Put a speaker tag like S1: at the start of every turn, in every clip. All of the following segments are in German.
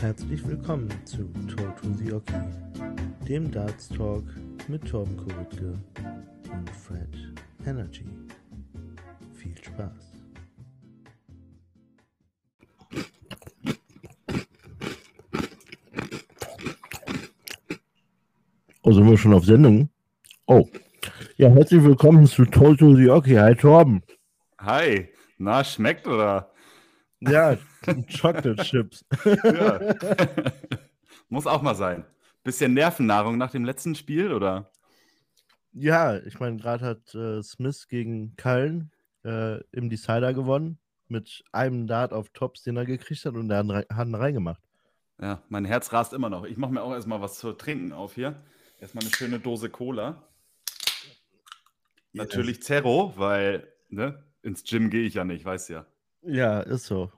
S1: Herzlich willkommen zu Talk to the Oki, dem Darts Talk mit Torben Kuritke und Fred Energy. Viel Spaß. Oh, sind wir schon auf Sendung? Oh. Ja, herzlich willkommen zu Talk to the Oki. Hi, Torben.
S2: Hi. Na, schmeckt oder?
S1: Ja, Chocolate Chips.
S2: Ja. Muss auch mal sein. Bisschen Nervennahrung nach dem letzten Spiel, oder?
S1: Ja, ich meine, gerade hat äh, Smith gegen Cullen äh, im Decider gewonnen mit einem Dart auf Tops, den er gekriegt hat und der hat, ihn reingemacht.
S2: Ja, mein Herz rast immer noch. Ich mache mir auch erstmal was zu trinken auf hier. Erstmal eine schöne Dose Cola. Natürlich Zero, weil ne, ins Gym gehe ich ja nicht, weißt ja.
S1: Ja, ist so.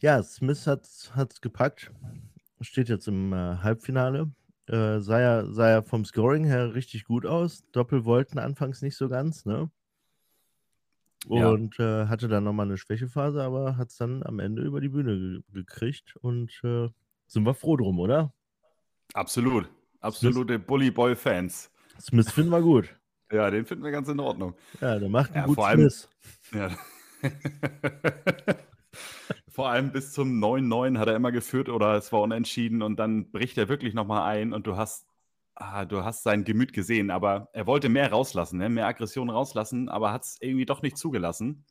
S1: ja, Smith hat es gepackt. Steht jetzt im äh, Halbfinale. Äh, sah, ja, sah ja vom Scoring her richtig gut aus. Doppel wollten anfangs nicht so ganz, ne?
S2: Ja.
S1: Und äh, hatte dann nochmal eine Schwächephase, aber hat es dann am Ende über die Bühne ge gekriegt. Und äh, sind wir froh drum, oder?
S2: Absolut. Absolute Bully Boy Fans.
S1: Smith finden wir gut.
S2: Ja, den finden wir ganz in Ordnung.
S1: Ja, der macht einen
S2: Ja,
S1: guten
S2: vor allem-. Ja. Vor allem bis zum 9-9 hat er immer geführt oder es war unentschieden und dann bricht er wirklich nochmal ein und du hast, ah, du hast sein Gemüt gesehen, aber er wollte mehr rauslassen, ne? mehr Aggression rauslassen, aber hat es irgendwie doch nicht zugelassen.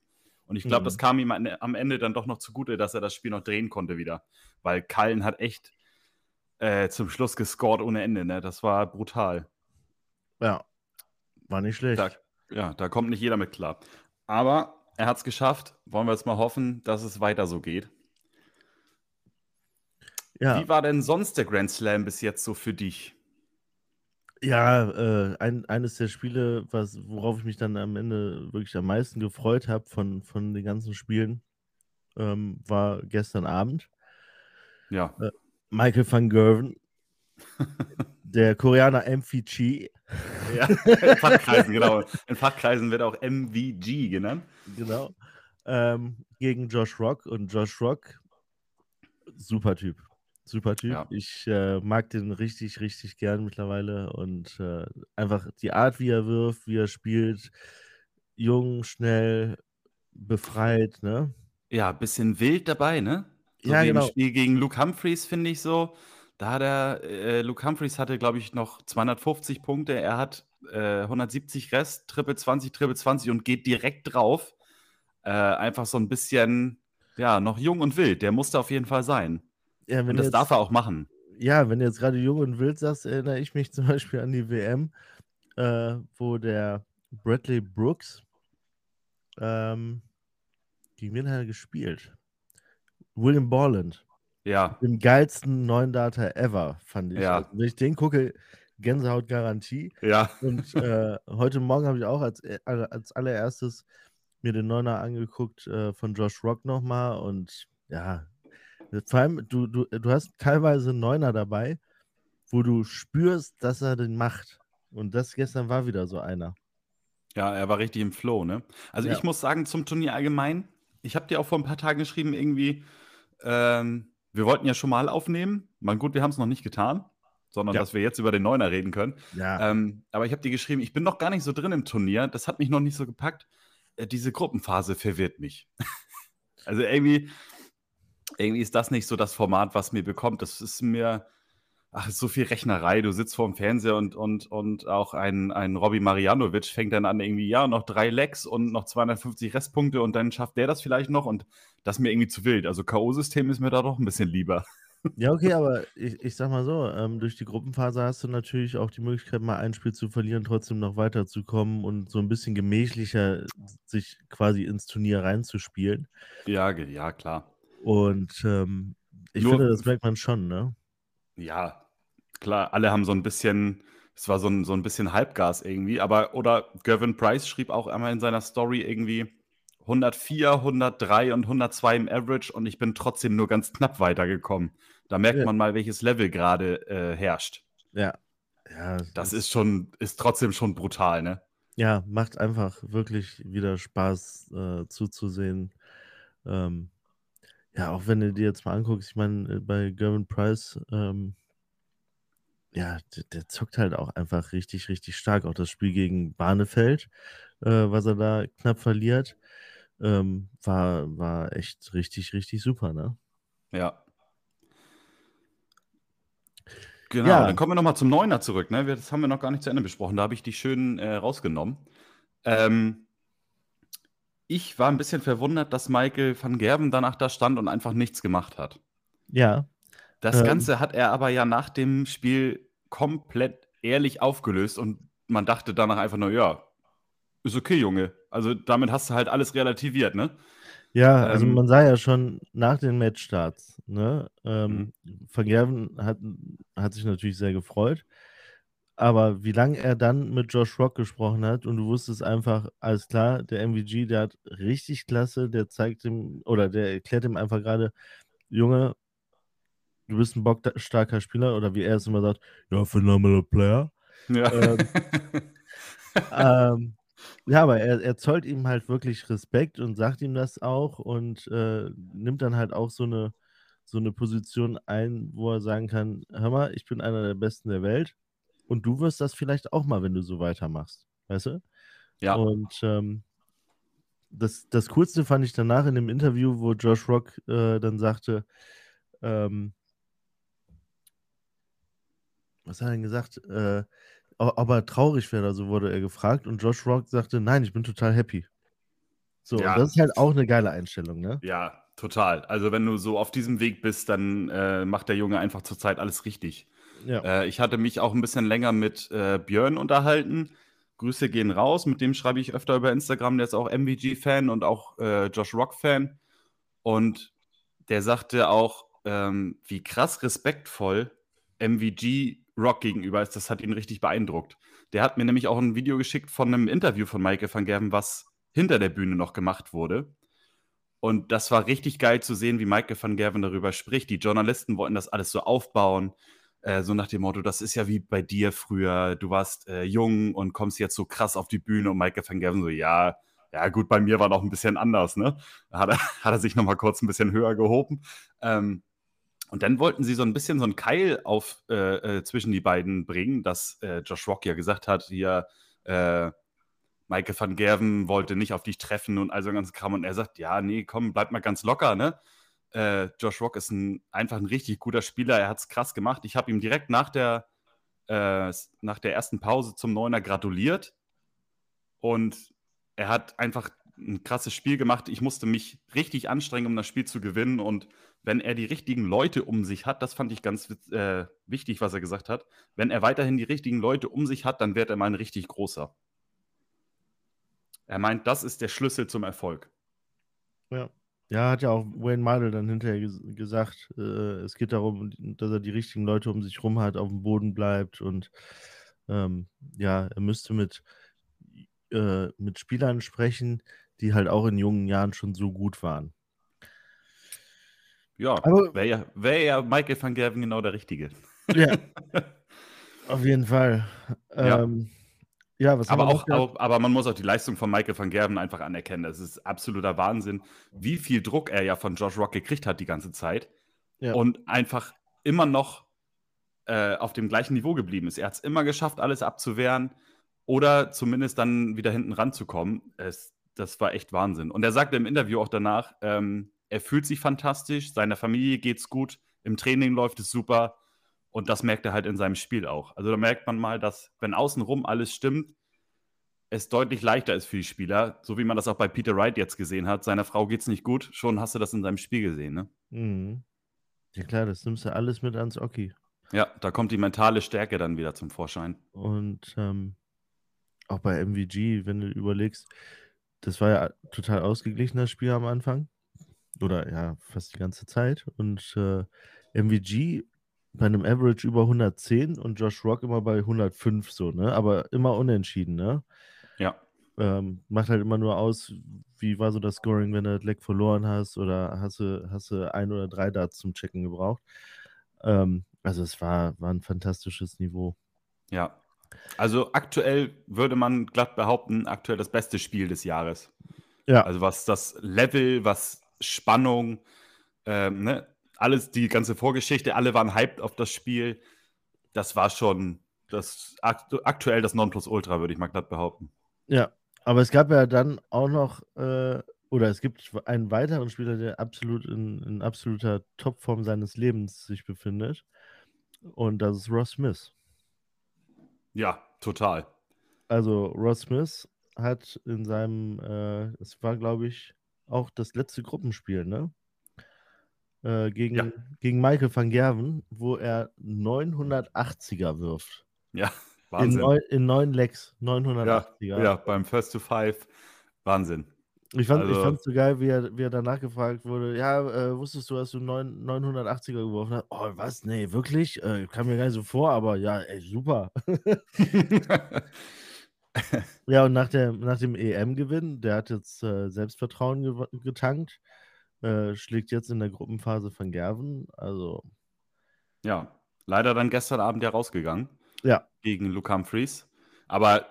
S2: Und ich glaube,
S1: Mhm.
S2: das kam ihm am Ende dann doch noch zugute, dass er das Spiel noch drehen konnte wieder. Weil Kallen hat echt äh, zum Schluss gescored ohne Ende. Ne? Das war brutal.
S1: Ja, war nicht schlecht.
S2: Da, ja, da kommt nicht jeder mit klar. Aber er hat es geschafft. Wollen wir jetzt mal hoffen, dass es weiter so geht.
S1: Ja,
S2: Wie war denn sonst der Grand Slam bis jetzt so für dich?
S1: ja äh, ein, eines der Spiele, was, worauf ich mich dann am Ende wirklich am meisten gefreut habe von, von den ganzen Spielen, ähm, war gestern Abend.
S2: Ja,
S1: Michael van Gerven, der Koreaner MVG,
S2: ja. in Fachkreisen, genau. In Fachkreisen wird auch MVG genannt.
S1: genau, ähm, gegen Josh Rock. Und Josh Rock, super Typ. Super Typ.
S2: Ja.
S1: Ich äh, mag den richtig, richtig gern mittlerweile. Und äh, einfach die Art, wie er wirft, wie er spielt, jung, schnell, befreit, ne?
S2: Ja, bisschen wild dabei, ne? So
S1: Ja, genau.
S2: im Spiel gegen Luke Humphreys, finde ich so. Da hat er, äh, Luke Humphreys hatte, glaube ich, noch 250 Punkte. Er hat äh, 170 Rest, Triple 20, Triple 20 und geht direkt drauf. Äh, einfach so ein bisschen, ja, noch jung und wild. Der musste auf jeden Fall sein.
S1: Ja, wenn
S2: Und das
S1: jetzt,
S2: darf er auch machen.
S1: ja, wenn du jetzt gerade jung und wild sagst, erinnere ich mich zum Beispiel an die WM, äh, wo der Bradley Brooks, ähm, gegen wen hat er gespielt? William Borland.
S2: Ja,
S1: Den geilsten neuen Data ever, fand ich.
S2: Ja.
S1: Also, wenn ich den gucke, Gänsehaut-Garantie.
S2: ja.
S1: Und äh, heute Morgen habe ich auch als, äh, als allererstes mir den Neuner angeguckt äh, von Josh Rock nochmal. Und ja, vor allem, du, du, du hast teilweise Neuner dabei, wo du spürst, dass er den macht. Und das gestern war wieder so einer.
S2: Ja, er war richtig im Flow, ne? Also
S1: Ja.
S2: ich muss sagen, zum Turnier allgemein, ich habe dir auch vor ein paar Tagen geschrieben, irgendwie, ähm, wir wollten ja schon mal aufnehmen. Mal gut, wir haben es noch nicht getan, sondern
S1: Ja.
S2: dass wir jetzt über den Neuner reden können.
S1: Ja,
S2: Ähm, aber ich habe dir geschrieben, ich bin noch gar nicht so drin im Turnier, das hat mich noch nicht so gepackt. Äh, diese Gruppenphase verwirrt mich. also irgendwie, irgendwie ist das nicht so das Format, was mir bekommt. Das ist mir, ach, ist so viel Rechnerei. Du sitzt vor dem Fernseher und, und, und auch ein, ein Robbie Marianovic fängt dann an, irgendwie, ja, noch drei Lecks und noch 250 Restpunkte und dann schafft der das vielleicht noch und das ist mir irgendwie zu wild. Also K.O.-System ist mir da doch ein bisschen lieber.
S1: ja, okay, aber ich, ich sag mal so, ähm, durch die Gruppenphase hast du natürlich auch die Möglichkeit, mal ein Spiel zu verlieren, trotzdem noch weiterzukommen und so ein bisschen gemächlicher sich quasi ins Turnier reinzuspielen.
S2: Ja, ja, klar.
S1: Und ähm, ich
S2: Nur-
S1: finde, das merkt man schon, ne?
S2: Ja, klar, alle haben so ein bisschen, es war so ein, so ein bisschen Halbgas irgendwie, aber, oder Gavin Price schrieb auch einmal in seiner Story irgendwie 104, 103 und 102 im Average und ich bin trotzdem nur ganz knapp weitergekommen. Da merkt
S1: Ja.
S2: man mal, welches Level gerade äh, herrscht.
S1: Ja. Ja,
S2: Das ist schon, ist trotzdem schon brutal, ne?
S1: ja, macht einfach wirklich wieder Spaß äh, zuzusehen. Ähm, ja, auch wenn du dir jetzt mal anguckst, ich meine, äh, bei Gervin Price, ähm, ja, der, der, zockt halt auch einfach richtig, richtig stark. Auch das Spiel gegen Barnefeld, äh, was er da knapp verliert, ähm, war, war echt richtig, richtig super, ne?
S2: Ja. Genau, ja. dann kommen wir nochmal zum Neuner zurück. Ne? Das haben wir noch gar nicht zu Ende besprochen. Da habe ich die schön äh, rausgenommen. Ähm, ich war ein bisschen verwundert, dass Michael van Gerben danach da stand und einfach nichts gemacht hat.
S1: Ja.
S2: Das ähm, Ganze hat er aber ja nach dem Spiel komplett ehrlich aufgelöst und man dachte danach einfach nur, ja, ist okay, Junge. Also damit hast du halt alles relativiert, ne?
S1: Ja, also ähm, man sah ja schon nach den Matchstarts, ne? Ähm, mhm. Van Gerven hat, hat sich natürlich sehr gefreut. Aber wie lange er dann mit Josh Rock gesprochen hat und du wusstest einfach, alles klar, der MVG, der hat richtig klasse, der zeigt ihm oder der erklärt ihm einfach gerade, Junge, du bist ein bockstarker Spieler oder wie er es immer sagt, ja, phenomenal Player. Ja. Ähm, ähm, ja, aber er, er zollt ihm halt wirklich Respekt und sagt ihm das auch und äh, nimmt dann halt auch so eine, so eine Position ein, wo er sagen kann, hör mal, ich bin einer der Besten der Welt und du wirst das vielleicht auch mal, wenn du so weitermachst. Weißt du?
S2: Ja.
S1: Und ähm, das, das Coolste fand ich danach in dem Interview, wo Josh Rock äh, dann sagte, ähm, was hat er denn gesagt? Äh, ob er traurig wäre, so wurde er gefragt. Und Josh Rock sagte, nein, ich bin total happy. So, ja. das ist halt auch eine geile Einstellung, ne?
S2: Ja, total. Also wenn du so auf diesem Weg bist, dann äh, macht der Junge einfach zurzeit alles richtig. Ja. Äh, ich hatte mich auch ein bisschen länger mit äh, Björn unterhalten. Grüße gehen raus. Mit dem schreibe ich öfter über Instagram. Der ist auch MVG-Fan und auch äh, Josh Rock-Fan. Und der sagte auch, ähm, wie krass respektvoll MVG Rock gegenüber ist. Das hat ihn richtig beeindruckt. Der hat mir nämlich auch ein Video geschickt von einem Interview von Michael van Gerven, was hinter der Bühne noch gemacht wurde. Und das war richtig geil zu sehen, wie Michael van Gerven darüber spricht. Die Journalisten wollten das alles so aufbauen. Äh, so nach dem Motto, das ist ja wie bei dir früher, du warst äh, jung und kommst jetzt so krass auf die Bühne und Michael van Gerven so, ja, ja gut, bei mir war noch ein bisschen anders, ne? Hat er, hat er sich nochmal kurz ein bisschen höher gehoben. Ähm, und dann wollten sie so ein bisschen so einen Keil auf äh, äh, zwischen die beiden bringen, dass äh, Josh Rock ja gesagt hat, hier, Michael van Gerven wollte nicht auf dich treffen und all so ganz Kram. Und er sagt, ja, nee, komm, bleib mal ganz locker, ne? Äh, Josh Rock ist ein, einfach ein richtig guter Spieler. Er hat es krass gemacht. Ich habe ihm direkt nach der, äh, nach der ersten Pause zum Neuner gratuliert. Und er hat einfach ein krasses Spiel gemacht. Ich musste mich richtig anstrengen, um das Spiel zu gewinnen. Und wenn er die richtigen Leute um sich hat, das fand ich ganz äh, wichtig, was er gesagt hat. Wenn er weiterhin die richtigen Leute um sich hat, dann wird er mal ein richtig großer. Er meint, das ist der Schlüssel zum Erfolg.
S1: Ja. Ja, hat ja auch Wayne Mardell dann hinterher ges gesagt, äh, es geht darum, dass er die richtigen Leute um sich rum hat, auf dem Boden bleibt und ähm, ja, er müsste mit, äh, mit Spielern sprechen, die halt auch in jungen Jahren schon so gut waren.
S2: Ja, wäre ja, wär ja Michael van Gerven genau der Richtige.
S1: Ja, auf jeden Fall.
S2: Ja. Ähm, ja, was aber, auch, auch, aber man muss auch die Leistung von Michael van Gerven einfach anerkennen. Das ist absoluter Wahnsinn, wie viel Druck er ja von Josh Rock gekriegt hat die ganze Zeit. Ja. Und einfach immer noch äh, auf dem gleichen Niveau geblieben ist. Er hat es immer geschafft, alles abzuwehren oder zumindest dann wieder hinten ranzukommen. Es, das war echt Wahnsinn. Und er sagte im Interview auch danach, ähm, er fühlt sich fantastisch, seiner Familie geht's gut, im Training läuft es super. Und das merkt er halt in seinem Spiel auch. Also da merkt man mal, dass, wenn außenrum alles stimmt, es deutlich leichter ist für die Spieler, so wie man das auch bei Peter Wright jetzt gesehen hat. Seiner Frau geht es nicht gut, schon hast du das in seinem Spiel gesehen, ne?
S1: Mhm. Ja klar, das nimmst du alles mit ans Oki.
S2: Ja, da kommt die mentale Stärke dann wieder zum Vorschein.
S1: Und ähm, auch bei MVG, wenn du überlegst, das war ja total ausgeglichen, das Spiel am Anfang. Oder ja, fast die ganze Zeit. Und äh, MVG bei einem Average über 110 und Josh Rock immer bei 105 so, ne? Aber immer unentschieden, ne?
S2: Ja.
S1: Ähm, macht halt immer nur aus, wie war so das Scoring, wenn du das Leck verloren hast oder hast du, hast du ein oder drei Darts zum Checken gebraucht. Ähm, also es war, war ein fantastisches Niveau.
S2: Ja. Also aktuell würde man glatt behaupten, aktuell das beste Spiel des Jahres. Ja. Also was das Level, was Spannung, Ähm, ne? Alles, die ganze Vorgeschichte, alle waren hyped auf das Spiel. Das war schon das aktu aktuell das Nonplusultra, würde ich mal glatt behaupten.
S1: Ja, aber es gab ja dann auch noch, äh, oder es gibt einen weiteren Spieler, der absolut in, in absoluter Topform seines Lebens sich befindet. Und das ist Ross Smith.
S2: Ja, total.
S1: Also Ross Smith hat in seinem, äh, es war glaube ich auch das letzte Gruppenspiel, ne? Äh, gegen, ja. gegen Michael van Gerven, wo er 980er wirft.
S2: Ja, Wahnsinn.
S1: In, neun, in neun Lecks, 980er.
S2: Ja, ja, beim First to Five. Wahnsinn.
S1: Ich fand es also, so geil, wie er, wie er danach gefragt wurde: Ja, äh, wusstest du, dass du 9, 980er geworfen hast? Oh, was? Nee, wirklich? Äh, kam mir gar nicht so vor, aber ja, ey, super. ja, und nach, der, nach dem EM-Gewinn, der hat jetzt äh, Selbstvertrauen ge getankt, äh, schlägt jetzt in der Gruppenphase von Gerven. Also.
S2: Ja, leider dann gestern Abend ja rausgegangen.
S1: Ja.
S2: Gegen Luke Humphreys. Aber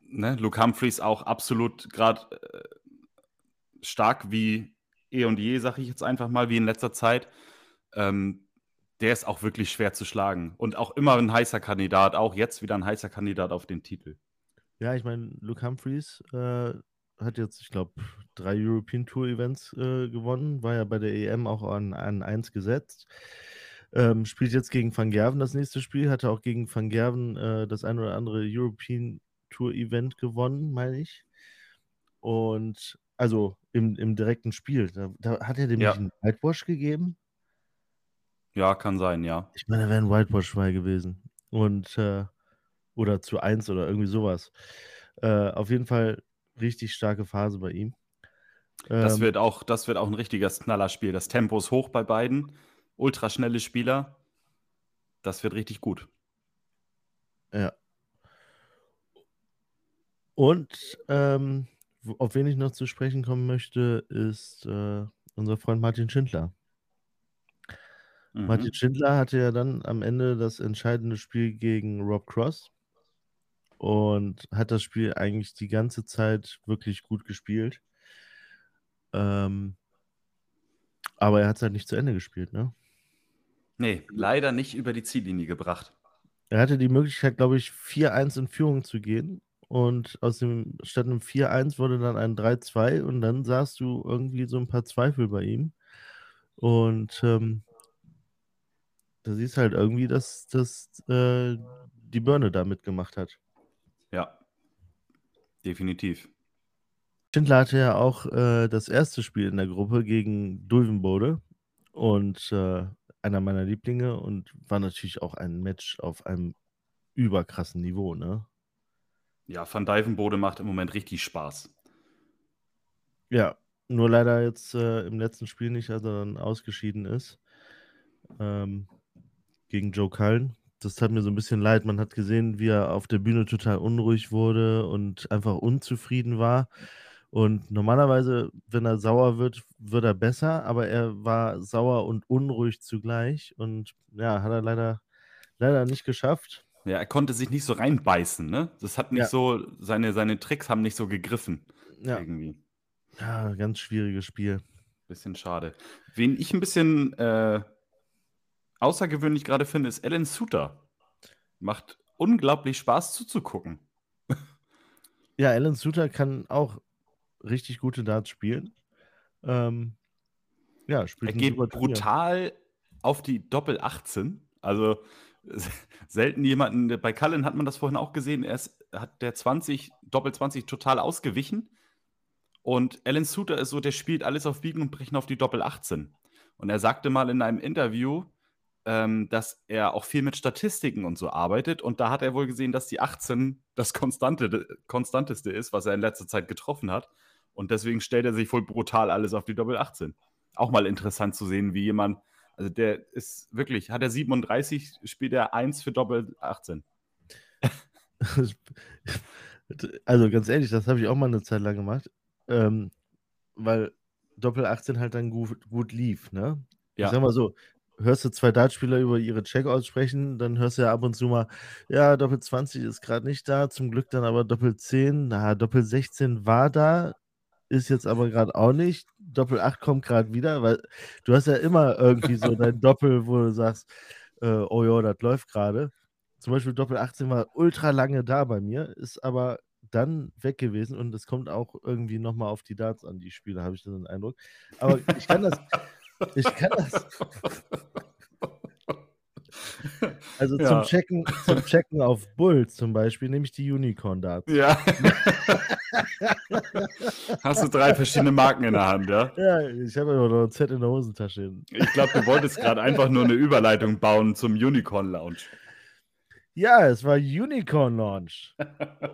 S2: ne, Luke Humphreys auch absolut gerade äh, stark wie eh und je, sage ich jetzt einfach mal, wie in letzter Zeit. Ähm, der ist auch wirklich schwer zu schlagen. Und auch immer ein heißer Kandidat, auch jetzt wieder ein heißer Kandidat auf den Titel.
S1: Ja, ich meine, Luke Humphreys äh, hat jetzt, ich glaube, drei European Tour Events äh, gewonnen, war ja bei der EM auch an, an 1 gesetzt. Ähm, spielt jetzt gegen Van Gerven das nächste Spiel, hatte auch gegen Van Gerven äh, das ein oder andere European Tour Event gewonnen, meine ich. Und also im, im direkten Spiel. Da, da hat er dem ja. einen Whitewash gegeben?
S2: Ja, kann sein, ja.
S1: Ich meine, da wäre ein Whitewash bei gewesen. Und äh, oder zu eins oder irgendwie sowas. Äh, auf jeden Fall richtig starke Phase bei ihm.
S2: Das ähm, wird auch, das wird auch ein richtiges Knallerspiel. Das Tempo ist hoch bei beiden. Ultraschnelle Spieler. Das wird richtig gut.
S1: Ja. Und ähm, auf wen ich noch zu sprechen kommen möchte, ist äh, unser Freund Martin Schindler. Mhm. Martin Schindler hatte ja dann am Ende das entscheidende Spiel gegen Rob Cross und hat das Spiel eigentlich die ganze Zeit wirklich gut gespielt. Ähm, aber er hat es halt nicht zu Ende gespielt, ne?
S2: Nee, leider nicht über die Ziellinie gebracht.
S1: Er hatte die Möglichkeit, glaube ich, 4-1 in Führung zu gehen und aus dem statt einem 4-1 wurde dann ein 3-2 und dann sahst du irgendwie so ein paar Zweifel bei ihm. Und ähm, da siehst halt irgendwie, dass, dass äh, die Birne da mitgemacht hat.
S2: Ja, definitiv.
S1: Schindler hatte ja auch äh, das erste Spiel in der Gruppe gegen Dulvenbode und äh, einer meiner Lieblinge und war natürlich auch ein Match auf einem überkrassen Niveau, ne?
S2: Ja, Van Dijvenbode macht im Moment richtig Spaß.
S1: Ja, nur leider jetzt äh, im letzten Spiel nicht, als er dann ausgeschieden ist. Ähm, gegen Joe Cullen. Das tat mir so ein bisschen leid. Man hat gesehen, wie er auf der Bühne total unruhig wurde und einfach unzufrieden war. Und normalerweise, wenn er sauer wird, wird er besser, aber er war sauer und unruhig zugleich. Und ja, hat er leider, leider nicht geschafft.
S2: Ja, er konnte sich nicht so reinbeißen, ne? Das hat nicht ja. so, seine, seine Tricks haben nicht so gegriffen. Ja. Irgendwie.
S1: Ja, ganz schwieriges Spiel.
S2: Bisschen schade. Wen ich ein bisschen äh, außergewöhnlich gerade finde, ist Alan Suter. Macht unglaublich Spaß zuzugucken.
S1: Ja, Alan Suter kann auch richtig gute Darts spielen. Ähm, ja, spielt
S2: er geht brutal auf die Doppel 18. Also selten jemanden, bei Cullen hat man das vorhin auch gesehen, er ist, hat der 20, Doppel 20 total ausgewichen. Und Alan Suter ist so, der spielt alles auf Biegen und Brechen auf die Doppel 18. Und er sagte mal in einem Interview, ähm, dass er auch viel mit Statistiken und so arbeitet. Und da hat er wohl gesehen, dass die 18 das Konstante, Konstanteste ist, was er in letzter Zeit getroffen hat. Und deswegen stellt er sich wohl brutal alles auf die Doppel 18. Auch mal interessant zu sehen, wie jemand also der ist wirklich, hat er 37, spielt er 1 für Doppel 18.
S1: also ganz ehrlich, das habe ich auch mal eine Zeit lang gemacht. Ähm, weil Doppel 18 halt dann gut, gut lief, ne? Ja. Ich sag mal so, hörst du zwei Dartspieler über ihre Checkouts sprechen, dann hörst du ja ab und zu mal, ja, Doppel 20 ist gerade nicht da, zum Glück dann aber Doppel 10, na, Doppel 16 war da, ist jetzt aber gerade auch nicht. Doppel 8 kommt gerade wieder, weil du hast ja immer irgendwie so dein Doppel, wo du sagst, äh, oh ja, das läuft gerade. Zum Beispiel Doppel 18 war ultra lange da bei mir, ist aber dann weg gewesen und es kommt auch irgendwie nochmal auf die Darts an, die Spiele, habe ich den Eindruck. Aber ich kann das, ich kann das. Also ja. zum, Checken, zum Checken auf Bull zum Beispiel nehme ich die Unicorn Darts.
S2: Ja. Hast du drei verschiedene Marken in der Hand, ja?
S1: Ja, ich habe ja noch ein Z in der Hosentasche.
S2: Ich glaube, du wolltest gerade einfach nur eine Überleitung bauen zum Unicorn Lounge.
S1: Ja, es war Unicorn Launch.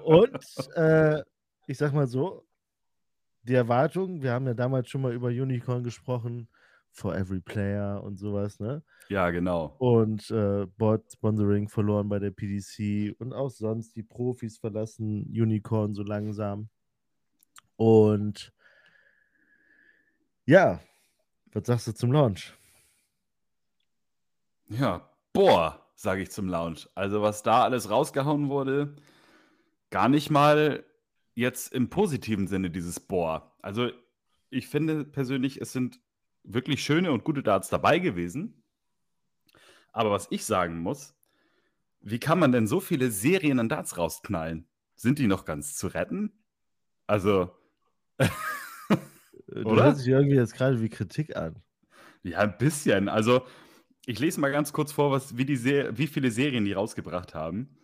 S1: Und äh, ich sag mal so, die Erwartung, wir haben ja damals schon mal über Unicorn gesprochen, for every player und sowas, ne?
S2: Ja, genau.
S1: Und äh, Bot-Sponsoring verloren bei der PDC und auch sonst die Profis verlassen Unicorn so langsam. Und ja, was sagst du zum Launch?
S2: Ja, boah, sage ich zum Launch. Also was da alles rausgehauen wurde, gar nicht mal jetzt im positiven Sinne dieses Boah. Also ich finde persönlich, es sind wirklich schöne und gute Darts dabei gewesen. Aber was ich sagen muss, wie kann man denn so viele Serien an Darts rausknallen? Sind die noch ganz zu retten? Also.
S1: du hörst dich irgendwie jetzt gerade wie Kritik an.
S2: Ja, ein bisschen. Also, ich lese mal ganz kurz vor, was, wie, die wie viele Serien die rausgebracht haben.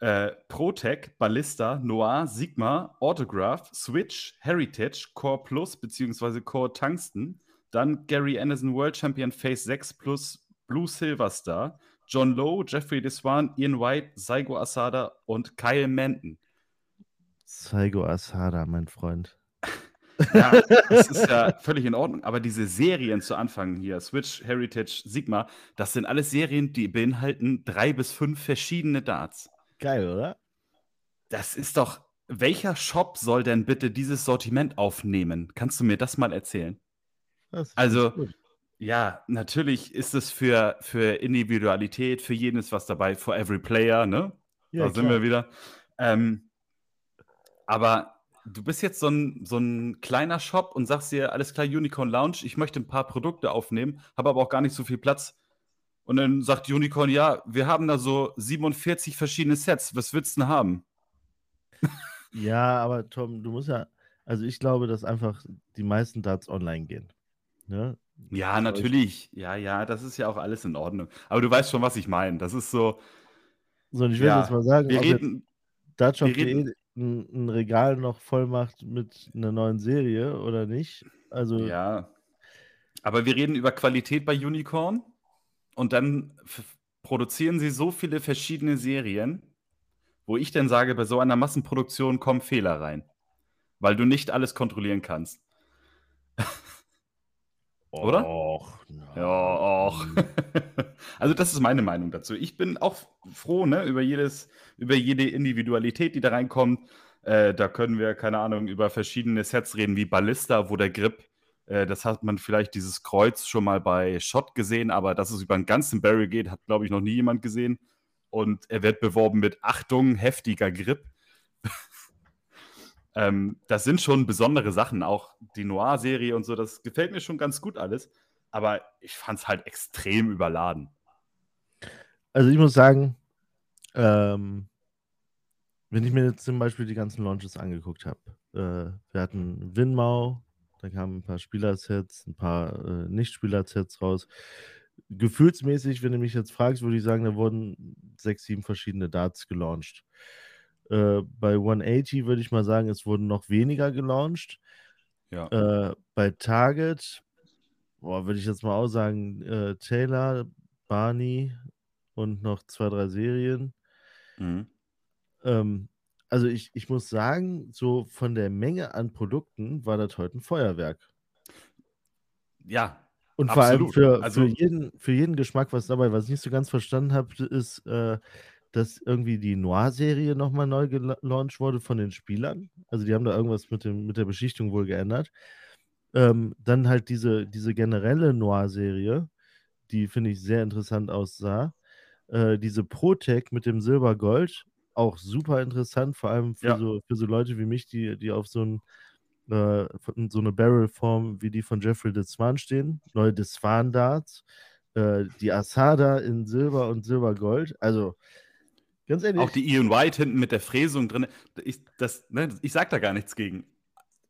S2: Äh, Protec, Ballista, Noir, Sigma, Autograph, Switch, Heritage, Core Plus bzw. Core Tungsten, dann Gary Anderson World Champion Phase 6 plus Blue Silver Star, John Lowe, Jeffrey Deswan, Ian White, Saigo Asada und Kyle Manton.
S1: Saigo Asada, mein Freund.
S2: Ja, das ist ja völlig in Ordnung. Aber diese Serien zu Anfang hier, Switch, Heritage, Sigma, das sind alles Serien, die beinhalten drei bis fünf verschiedene Darts.
S1: Geil, oder?
S2: Das ist doch. Welcher Shop soll denn bitte dieses Sortiment aufnehmen? Kannst du mir das mal erzählen? Also, ja, natürlich ist es für, für Individualität, für jeden ist was dabei, for every player, ne? Ja, da klar. sind wir wieder. Ähm, aber du bist jetzt so ein, so ein kleiner Shop und sagst dir, alles klar, Unicorn Lounge, ich möchte ein paar Produkte aufnehmen, habe aber auch gar nicht so viel Platz. Und dann sagt Unicorn, ja, wir haben da so 47 verschiedene Sets, was willst du denn haben?
S1: Ja, aber Tom, du musst ja, also ich glaube, dass einfach die meisten Darts online gehen. Ne?
S2: Ja, natürlich. Ja, ja, das ist ja auch alles in Ordnung. Aber du weißt schon, was ich meine. Das ist so.
S1: So, und ich will ja, jetzt mal sagen,
S2: wir reden,
S1: Dartshop.de ein, ein Regal noch voll macht mit einer neuen Serie oder nicht. Also.
S2: Ja. Aber wir reden über Qualität bei Unicorn und dann produzieren sie so viele verschiedene Serien, wo ich dann sage, bei so einer Massenproduktion kommen Fehler rein. Weil du nicht alles kontrollieren kannst. Oder?
S1: Och,
S2: ja, och. also das ist meine Meinung dazu. Ich bin auch froh ne, über, jedes, über jede Individualität, die da reinkommt. Äh, da können wir, keine Ahnung, über verschiedene Sets reden, wie Ballista, wo der Grip, äh, das hat man vielleicht dieses Kreuz schon mal bei Shot gesehen, aber dass es über einen ganzen Barrel geht, hat, glaube ich, noch nie jemand gesehen. Und er wird beworben mit Achtung, heftiger Grip. Ähm, das sind schon besondere Sachen, auch die Noir-Serie und so, das gefällt mir schon ganz gut alles. Aber ich fand es halt extrem überladen.
S1: Also ich muss sagen, ähm, wenn ich mir jetzt zum Beispiel die ganzen Launches angeguckt habe, äh, wir hatten Winmau, da kamen ein paar Spielersets, ein paar äh, Nicht-Spielersets raus. Gefühlsmäßig, wenn du mich jetzt fragst, würde ich sagen, da wurden sechs, sieben verschiedene Darts gelauncht. Äh, bei 180 würde ich mal sagen, es wurden noch weniger gelauncht.
S2: Ja.
S1: Äh, bei Target, würde ich jetzt mal auch sagen, äh, Taylor, Barney und noch zwei, drei Serien. Mhm. Ähm, also ich, ich muss sagen, so von der Menge an Produkten war das heute ein Feuerwerk.
S2: Ja.
S1: Und vor allem für, also, für, jeden, für jeden Geschmack was dabei. Was ich nicht so ganz verstanden habe, ist, äh, dass irgendwie die Noir-Serie nochmal neu gelauncht wurde von den Spielern. Also die haben da irgendwas mit, dem, mit der Beschichtung wohl geändert. Ähm, dann halt diese, diese generelle Noir-Serie, die finde ich sehr interessant aussah. Äh, diese Protec mit dem Silber-Gold, auch super interessant, vor allem für, ja. so, für so Leute wie mich, die, die auf so ein äh, so eine Barrel-Form wie die von Jeffrey Deswan stehen. Neue Deswan-Darts. Äh, die Asada in Silber und Silbergold. Also, ganz ehrlich.
S2: Auch die Ian White hinten mit der Fräsung drin. Ich, das, ne, ich sag da gar nichts gegen.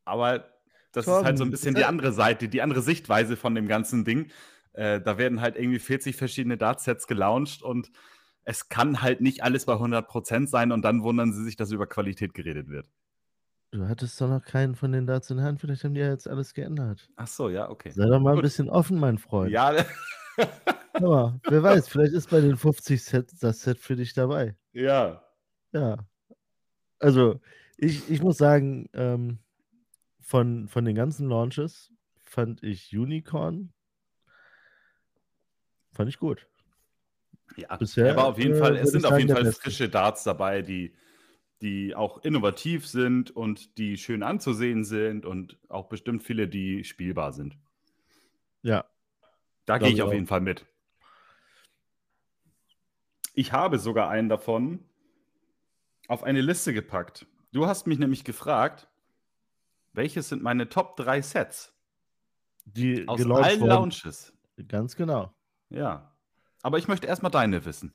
S2: Aber das Tom, ist halt so ein bisschen die andere Seite, die andere Sichtweise von dem ganzen Ding. Äh, da werden halt irgendwie 40 verschiedene Dartsets gelauncht und es kann halt nicht alles bei 100% sein und dann wundern sie sich, dass über Qualität geredet wird.
S1: Du hattest doch noch keinen von den Darts in der Hand, vielleicht haben die ja jetzt alles geändert.
S2: Ach so, ja, okay.
S1: Sei doch mal Gut. ein bisschen offen, mein Freund.
S2: Ja.
S1: Aber wer weiß, vielleicht ist bei den 50 Sets das Set für dich dabei.
S2: Ja.
S1: Ja. Also, ich, ich muss sagen, ähm, von, von den ganzen Launches fand ich Unicorn fand ich gut.
S2: Ja, Bisher, aber auf jeden äh, Fall, es sind auf jeden Fall frische Darts dabei, die, die auch innovativ sind und die schön anzusehen sind und auch bestimmt viele, die spielbar sind.
S1: Ja.
S2: Da gehe ich auf jeden Fall mit. Ich habe sogar einen davon auf eine Liste gepackt. Du hast mich nämlich gefragt, welches sind meine Top 3 Sets?
S1: Die
S2: aus allen worden. Launches.
S1: Ganz genau.
S2: Ja. Aber ich möchte erstmal deine wissen.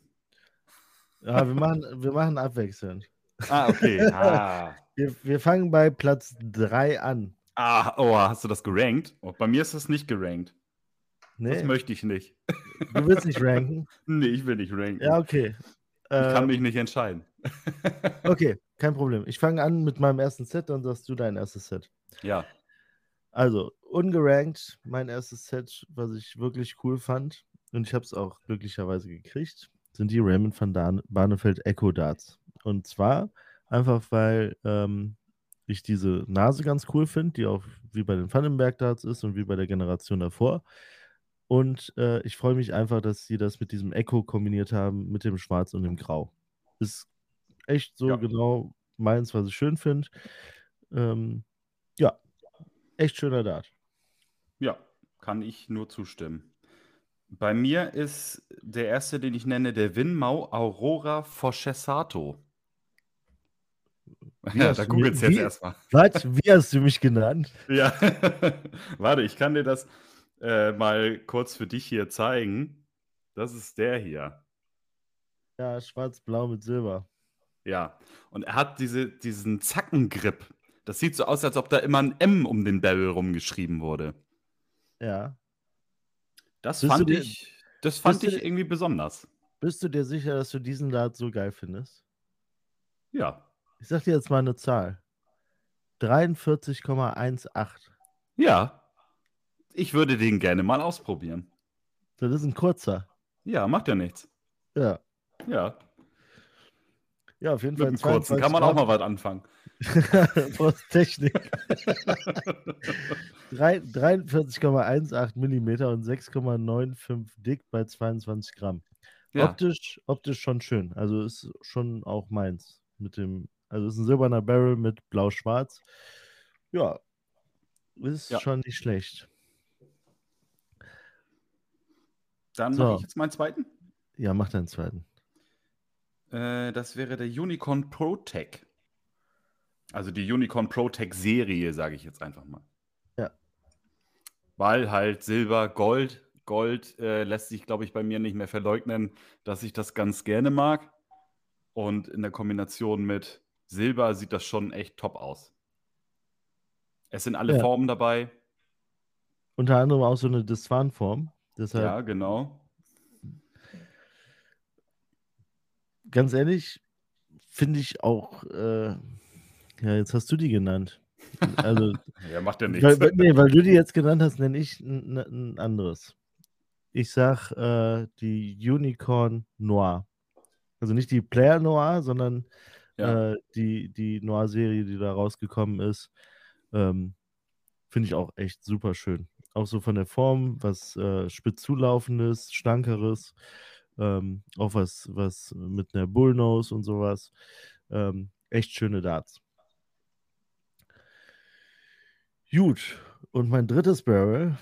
S1: Ja, wir machen, wir machen abwechselnd.
S2: Ah, okay. Ah.
S1: Wir, wir fangen bei Platz 3 an.
S2: Ah, oh, hast du das gerankt? Oh, bei mir ist das nicht gerankt. Nee. Das möchte ich nicht.
S1: Du willst nicht ranken?
S2: nee, ich will nicht ranken.
S1: Ja, okay.
S2: Ich äh, kann mich nicht entscheiden.
S1: okay, kein Problem. Ich fange an mit meinem ersten Set, dann sagst du dein erstes Set.
S2: Ja.
S1: Also, ungerankt, mein erstes Set, was ich wirklich cool fand, und ich habe es auch glücklicherweise gekriegt, sind die Raymond van Barneveld Echo Darts. Und zwar einfach, weil ähm, ich diese Nase ganz cool finde, die auch wie bei den Vandenberg Darts ist und wie bei der Generation davor. Und äh, ich freue mich einfach, dass sie das mit diesem Echo kombiniert haben, mit dem Schwarz und dem Grau. Ist echt so ja. genau meins, was ich schön finde. Ähm, ja, echt schöner Dart.
S2: Ja, kann ich nur zustimmen. Bei mir ist der erste, den ich nenne, der Winmau Aurora Foscesato. Ja, da googelt es jetzt erstmal.
S1: Was? Wie hast du mich genannt?
S2: Ja, warte, ich kann dir das äh, mal kurz für dich hier zeigen. Das ist der hier.
S1: Ja, schwarz-blau mit Silber.
S2: Ja, und er hat diese, diesen Zackengrip. Das sieht so aus, als ob da immer ein M um den Barrel rumgeschrieben wurde.
S1: Ja.
S2: Das bist fand dir, ich, das fand ich irgendwie besonders.
S1: Bist du dir sicher, dass du diesen Dart so geil findest?
S2: Ja.
S1: Ich sag dir jetzt mal eine Zahl. 43,18.
S2: Ja. Ich würde den gerne mal ausprobieren.
S1: Das ist ein kurzer.
S2: Ja, macht ja nichts.
S1: Ja.
S2: Ja.
S1: Ja, auf jeden Fall.
S2: Mit kurzen kann man auch mal was anfangen.
S1: Technik. 43,18 mm und 6,95 dick bei 22 Gramm. Ja. Optisch, optisch schon schön. Also ist schon auch meins. Mit dem, also ist ein silberner Barrel mit blau-schwarz. Ja, ist ja. schon nicht schlecht.
S2: Dann so. mache ich jetzt meinen zweiten.
S1: Ja, mach deinen zweiten.
S2: Äh, das wäre der Unicorn ProTech. Also die Unicorn ProTech Serie, sage ich jetzt einfach mal.
S1: Ja.
S2: Weil halt Silber, Gold, Gold äh, lässt sich, glaube ich, bei mir nicht mehr verleugnen, dass ich das ganz gerne mag. Und in der Kombination mit Silber sieht das schon echt top aus. Es sind alle ja. Formen dabei.
S1: Unter anderem auch so eine Desvan-Form.
S2: Ja, genau.
S1: Ganz ehrlich, finde ich auch. Äh ja, jetzt hast du die genannt. Also,
S2: ja, macht ja nichts.
S1: Weil, nee, weil du die jetzt genannt hast, nenne ich ein, ein anderes. Ich sag äh, die Unicorn Noir. Also nicht die Player Noir, sondern ja. äh, die, die Noir-Serie, die da rausgekommen ist. Ähm, Finde ich auch echt super schön. Auch so von der Form, was äh, spitz zulaufendes, schlankeres, ähm, auch was, was mit einer Bullnose und sowas. Ähm, echt schöne Darts. Gut, und mein drittes Barrel,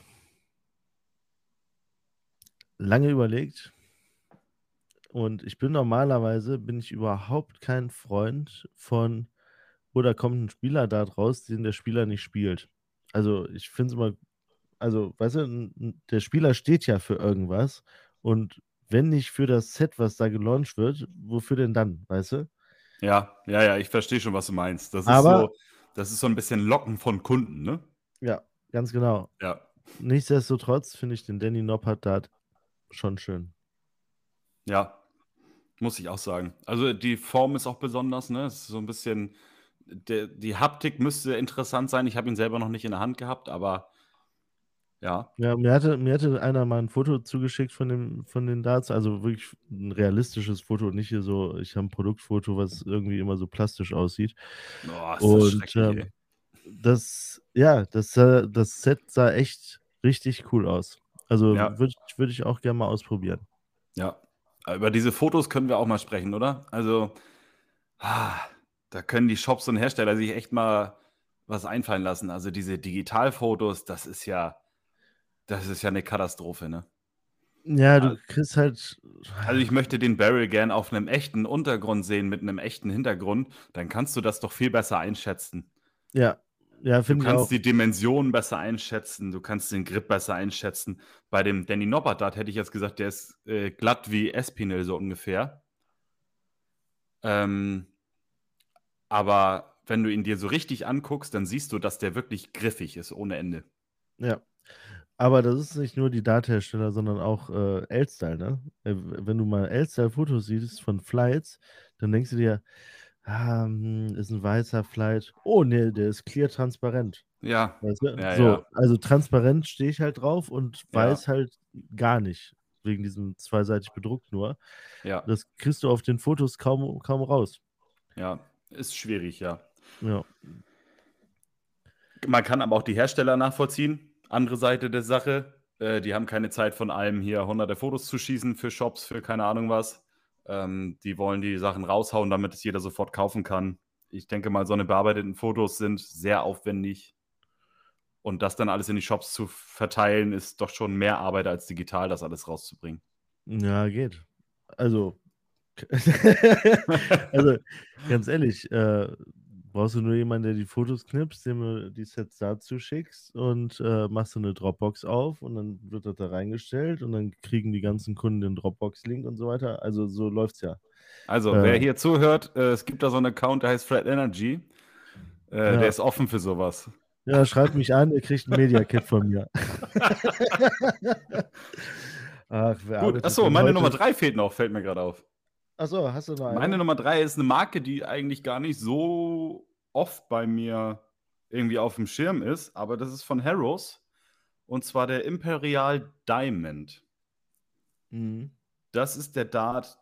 S1: lange überlegt. Und ich bin normalerweise, bin ich überhaupt kein Freund von oder kommt ein Spieler da draus, den der Spieler nicht spielt. Also ich finde es immer, also weißt du, der Spieler steht ja für irgendwas und wenn nicht für das Set, was da gelauncht wird, wofür denn dann, weißt du?
S2: Ja, ja, ja, ich verstehe schon, was du meinst. Das ist
S1: Aber-
S2: so, das ist so ein bisschen Locken von Kunden, ne?
S1: Ja, ganz genau.
S2: Ja.
S1: Nichtsdestotrotz finde ich den Danny Noppert da schon schön.
S2: Ja, muss ich auch sagen. Also die Form ist auch besonders, ne? Es ist so ein bisschen, der, die Haptik müsste interessant sein. Ich habe ihn selber noch nicht in der Hand gehabt, aber ja,
S1: Ja, mir hatte, mir hatte einer mal ein Foto zugeschickt von, dem, von den Darts, also wirklich ein realistisches Foto, nicht hier so, ich habe ein Produktfoto, was irgendwie immer so plastisch aussieht.
S2: Boah, ist das
S1: Und ähm, das, ja, das, das Set sah echt richtig cool aus. Also
S2: Ja.
S1: würde ich, würd ich auch gerne mal ausprobieren.
S2: Ja, über diese Fotos können wir auch mal sprechen, oder? Also, ah, da können die Shops und Hersteller sich echt mal was einfallen lassen. Also diese Digitalfotos, das ist ja, das ist ja eine Katastrophe, ne?
S1: Ja, du
S2: Also-
S1: kriegst halt.
S2: Also ich möchte den Barrel gern auf einem echten Untergrund sehen mit einem echten Hintergrund, dann kannst du das doch viel besser einschätzen.
S1: Ja, ja,
S2: Du
S1: finde ich
S2: kannst
S1: auch.
S2: die Dimensionen besser einschätzen, du kannst den Grip besser einschätzen. Bei dem Danny Noppert Dart hätte ich jetzt gesagt, der ist äh, glatt wie Espinel so ungefähr. Ähm, aber wenn du ihn dir so richtig anguckst, dann siehst du, dass der wirklich griffig ist, ohne Ende.
S1: Ja. Aber das ist nicht nur die Dart-Hersteller, sondern auch äh, L-Style, ne? Äh, Wenn du mal L-Style-Fotos siehst von Flights, dann denkst du dir, ah, ist ein weißer Flight. Oh, nee, der ist clear transparent.
S2: Ja,
S1: Weißt du?
S2: Ja,
S1: so,
S2: ja.
S1: also transparent stehe ich halt drauf und
S2: Ja.
S1: weiß halt gar nicht. Wegen diesem zweiseitig bedruckt nur.
S2: ja,
S1: Das kriegst du auf den Fotos kaum, kaum raus.
S2: ja. Ist schwierig, ja.
S1: Ja.
S2: Man kann aber auch die Hersteller nachvollziehen. Andere Seite der Sache. Äh, die haben keine Zeit von allem hier hunderte Fotos zu schießen für Shops, für keine Ahnung was. Ähm, die wollen die Sachen raushauen, damit es jeder sofort kaufen kann. Ich denke mal, so eine bearbeiteten Fotos sind sehr aufwendig. Und das dann alles in die Shops zu verteilen, ist doch schon mehr Arbeit als digital, das alles rauszubringen.
S1: Ja, geht. Also, also ganz ehrlich, äh, brauchst du nur jemanden, der die Fotos knipst, dem du die Sets dazu schickst und äh, machst du eine Dropbox auf und dann wird das da reingestellt und dann kriegen die ganzen Kunden den Dropbox-Link und so weiter. Also so läuft's ja.
S2: Also,
S1: Äh.
S2: wer hier zuhört, äh, es gibt da so einen Account, der heißt Fred Energy. Äh,
S1: Ja.
S2: Der ist offen für sowas.
S1: Ja, schreibt mich an, ihr kriegt ein Media-Kit von mir. Ach, wer
S2: Gut, achso, meine
S1: heute-
S2: Nummer drei fehlt noch, fällt mir gerade auf.
S1: Achso, hast du eine?
S2: Meine Nummer drei ist eine Marke, die eigentlich gar nicht so oft bei mir irgendwie auf dem Schirm ist, aber das ist von Harrows und zwar der Imperial Diamond.
S1: Mhm.
S2: Das ist der Dart,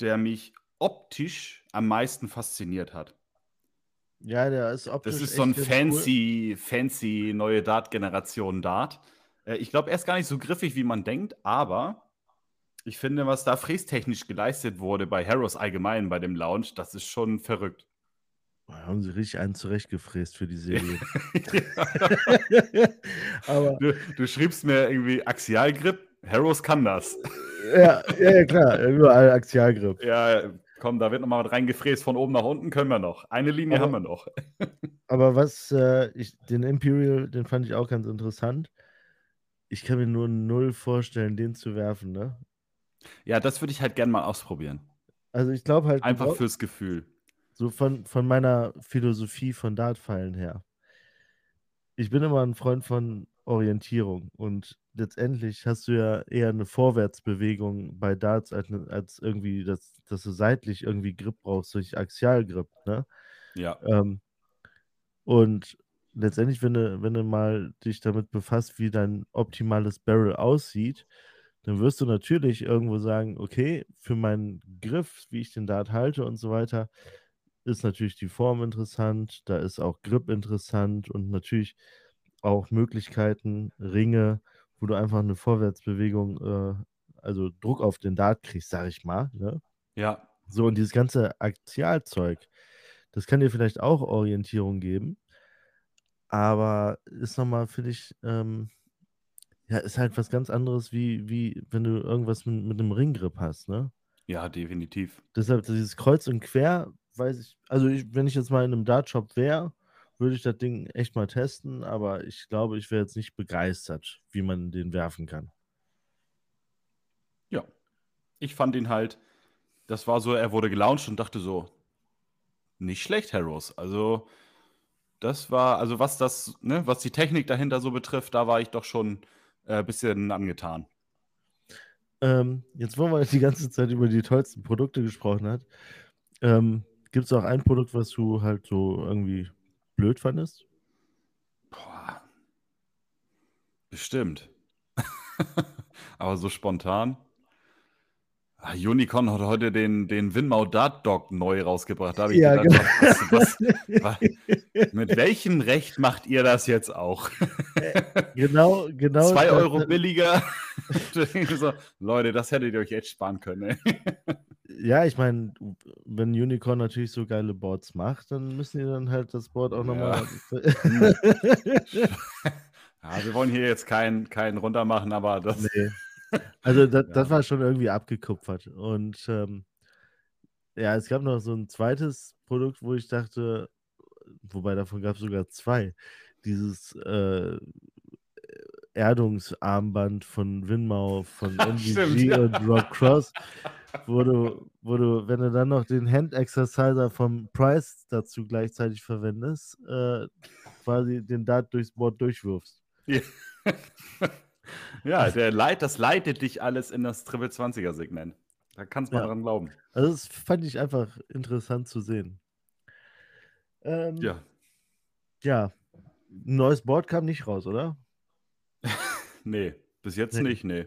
S2: der mich optisch am meisten fasziniert hat.
S1: Ja, der ist optisch
S2: Das ist so ein
S1: ganz cool.
S2: fancy, fancy neue Dart-Generation Dart. Äh, Ich glaube, er ist gar nicht so griffig, wie man denkt, aber ich finde, was da frästechnisch geleistet wurde bei Harrows allgemein bei dem Launch, das ist schon verrückt.
S1: Da haben sie richtig einen zurechtgefräst für die Serie. Aber
S2: Du, du schriebst mir irgendwie Axialgrip, Harrows kann das.
S1: ja, ja, ja, klar, überall Axialgrip.
S2: Ja, komm, da wird nochmal was reingefräst von oben nach unten, können wir noch. Eine Linie
S1: Aber-
S2: haben wir noch.
S1: Aber was, äh, ich, den Imperial, den fand ich auch ganz interessant. Ich kann mir nur null vorstellen, den zu werfen, ne?
S2: Ja, das würde ich halt gern mal ausprobieren.
S1: Also ich glaube halt,
S2: Einfach
S1: brauch-
S2: fürs Gefühl.
S1: so von, von meiner Philosophie von Dartpfeilen her. Ich bin immer ein Freund von Orientierung und letztendlich hast du ja eher eine Vorwärtsbewegung bei Darts als, ne- als irgendwie, dass, dass du seitlich irgendwie Grip brauchst, durch Axialgrip, ne?
S2: Ja,
S1: Ähm, und letztendlich, wenn du, wenn du mal dich damit befasst, wie dein optimales Barrel aussieht, dann wirst du natürlich irgendwo sagen, okay, für meinen Griff, wie ich den Dart halte und so weiter, ist natürlich die Form interessant, da ist auch Grip interessant und natürlich auch Möglichkeiten, Ringe, wo du einfach eine Vorwärtsbewegung, äh, also Druck auf den Dart kriegst, sag ich mal. Ne?
S2: ja,
S1: So, und dieses ganze Axialzeug, das kann dir vielleicht auch Orientierung geben, aber ist nochmal, finde ich, ähm, ja, ist halt was ganz anderes, wie, wie wenn du irgendwas mit, mit einem Ringgrip hast, ne?
S2: ja, definitiv.
S1: Deshalb, dieses Kreuz und Quer weiß ich, also ich, wenn ich jetzt mal in einem Dart-Shop wäre, würde ich das Ding echt mal testen, aber ich glaube, ich wäre jetzt nicht begeistert, wie man den werfen kann.
S2: Ja. Ich fand ihn halt, das war so, er wurde gelauncht und dachte so, nicht schlecht, Harrows. Also, das war, also was das, ne, was die Technik dahinter so betrifft, da war ich doch schon äh, bisschen angetan.
S1: Ähm, jetzt, wo man die ganze Zeit über die tollsten Produkte gesprochen hat, ähm, gibt es auch ein Produkt, was du halt so irgendwie blöd fandest?
S2: Boah. Bestimmt. Aber so spontan. Ah, Unicorn hat heute den, den Winmau Dart Dog neu rausgebracht. Da
S1: ja,
S2: gedacht, genau. was, was, was, mit welchem Recht macht ihr das jetzt auch?
S1: genau, genau.
S2: Zwei Euro billiger. so, Leute, das hättet ihr euch echt sparen können.
S1: ja, ich meine, wenn Unicorn natürlich so geile Boards macht, dann müssen die dann halt das Board auch nochmal. Ja.
S2: ja, wir wollen hier jetzt keinen kein runter machen, aber das. Nee.
S1: Also das, ja. das war schon irgendwie abgekupfert. Und ähm, ja, es gab noch so ein zweites Produkt, wo ich dachte, wobei davon gab es sogar zwei. Dieses äh, Erdungsarmband von Winmau, von ja. und Rock Cross, wo du, wo du, wenn du dann noch den Hand Exerciser vom Price dazu gleichzeitig verwendest, äh, quasi den Dart durchs Board durchwirfst.
S2: Ja. Ja, der Leit, das leitet dich alles in das Triple 20er Segment. Da kannst du mal ja. dran glauben.
S1: Also das fand ich einfach interessant zu sehen. Ähm, ja. Ja. Ein neues Board kam nicht raus, oder?
S2: nee, bis jetzt nee. nicht, nee.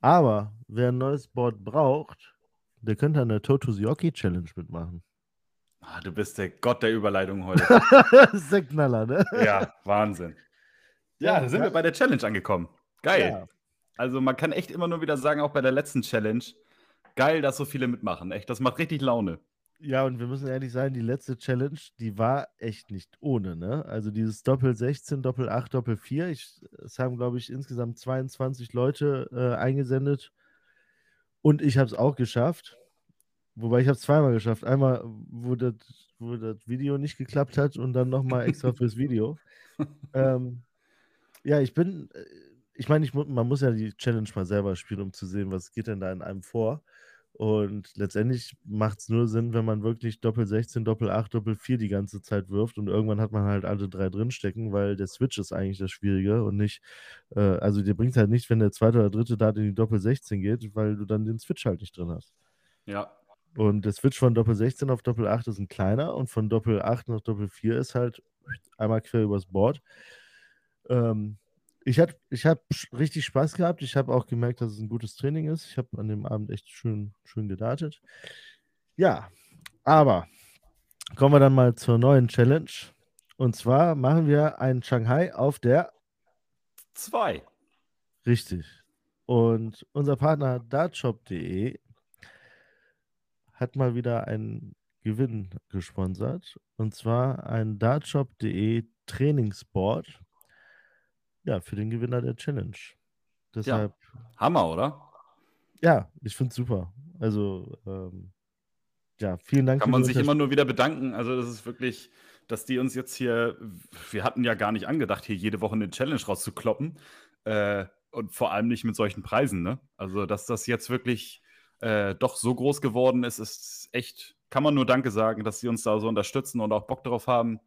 S1: Aber wer ein neues Board braucht, der könnte an der Totosioki Challenge mitmachen.
S2: Ah, du bist der Gott der Überleitung heute.
S1: das ist der Knaller, ne?
S2: Ja, Wahnsinn. Ja, ja da sind ja. wir bei der Challenge angekommen. Geil. Ja. Also man kann echt immer nur wieder sagen, auch bei der letzten Challenge, geil, dass so viele mitmachen. Echt, das macht richtig Laune.
S1: Ja, und wir müssen ehrlich sein, die letzte Challenge, die war echt nicht ohne, ne? Also dieses Doppel 16, Doppel 8, Doppel 4, ich, es haben, glaube ich, insgesamt 22 Leute äh, eingesendet. Und ich habe es auch geschafft. Wobei ich habe es zweimal geschafft. Einmal, wo das, wo das Video nicht geklappt hat und dann nochmal extra fürs Video. ähm, ja, ich bin, äh, ich meine, ich, man muss ja die Challenge mal selber spielen, um zu sehen, was geht denn da in einem vor. Und letztendlich macht es nur Sinn, wenn man wirklich Doppel 16, Doppel 8, Doppel 4 die ganze Zeit wirft und irgendwann hat man halt alle drei drinstecken, weil der Switch ist eigentlich das Schwierige und nicht, äh, also dir bringt halt nicht, wenn der zweite oder dritte Dart in die Doppel 16 geht, weil du dann den Switch halt nicht drin hast.
S2: Ja.
S1: Und der Switch von Doppel 16 auf Doppel 8 ist ein kleiner und von Doppel 8 nach Doppel 4 ist halt einmal quer übers Board. Ähm, ich habe ich hab richtig Spaß gehabt. Ich habe auch gemerkt, dass es ein gutes Training ist. Ich habe an dem Abend echt schön, schön gedartet. Ja, aber kommen wir dann mal zur neuen Challenge. Und zwar machen wir einen Shanghai auf der
S2: 2.
S1: Richtig. Und unser Partner dartshop.de hat mal wieder einen Gewinn gesponsert. Und zwar ein dartshop.de Trainingsboard ja, für den Gewinner der Challenge. Deshalb.
S2: Ja. Hammer, oder?
S1: Ja, ich finde es super. Also, ähm, ja, vielen Dank.
S2: Kann man sich immer nur wieder bedanken. Also, das ist wirklich, dass die uns jetzt hier, wir hatten ja gar nicht angedacht, hier jede Woche eine Challenge rauszukloppen. Äh, und vor allem nicht mit solchen Preisen, ne? Also, dass das jetzt wirklich äh, doch so groß geworden ist, ist echt, kann man nur Danke sagen, dass sie uns da so unterstützen und auch Bock darauf haben.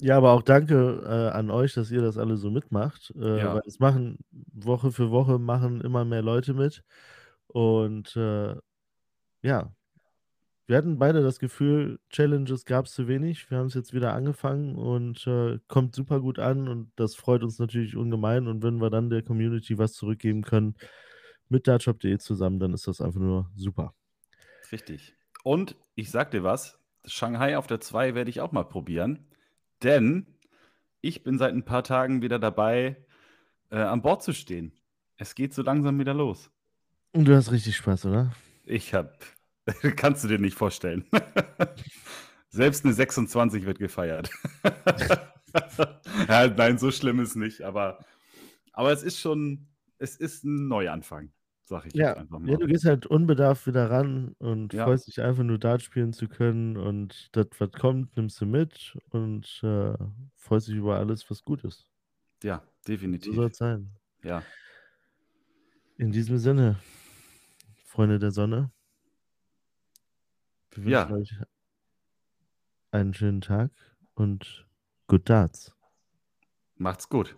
S1: Ja, aber auch danke äh, an euch, dass ihr das alle so mitmacht. Äh, ja. Weil es machen Woche für Woche machen immer mehr Leute mit. Und äh, ja, wir hatten beide das Gefühl, Challenges gab es zu wenig. Wir haben es jetzt wieder angefangen und äh, kommt super gut an und das freut uns natürlich ungemein. Und wenn wir dann der Community was zurückgeben können mit dartshop.de zusammen, dann ist das einfach nur super.
S2: Richtig. Und ich sag dir was, Shanghai auf der 2 werde ich auch mal probieren. Denn ich bin seit ein paar Tagen wieder dabei, äh, an Bord zu stehen. Es geht so langsam wieder los.
S1: Und du hast richtig Spaß, oder?
S2: Ich hab. Kannst du dir nicht vorstellen. Selbst eine 26 wird gefeiert. ja, nein, so schlimm ist nicht, aber, aber es ist schon, es ist ein Neuanfang. Sag ich
S1: Ja,
S2: jetzt einfach
S1: ja,
S2: mal.
S1: du gehst halt unbedarft wieder ran und
S2: Ja.
S1: freust dich einfach nur Dart spielen zu können und das, was kommt, nimmst du mit und äh, freust dich über alles, was gut ist.
S2: Ja,
S1: So
S2: definitiv.
S1: soll es sein.
S2: Ja.
S1: In diesem Sinne, Freunde der Sonne, wir
S2: Ja.
S1: wünschen euch einen schönen Tag und good Darts.
S2: Macht's gut.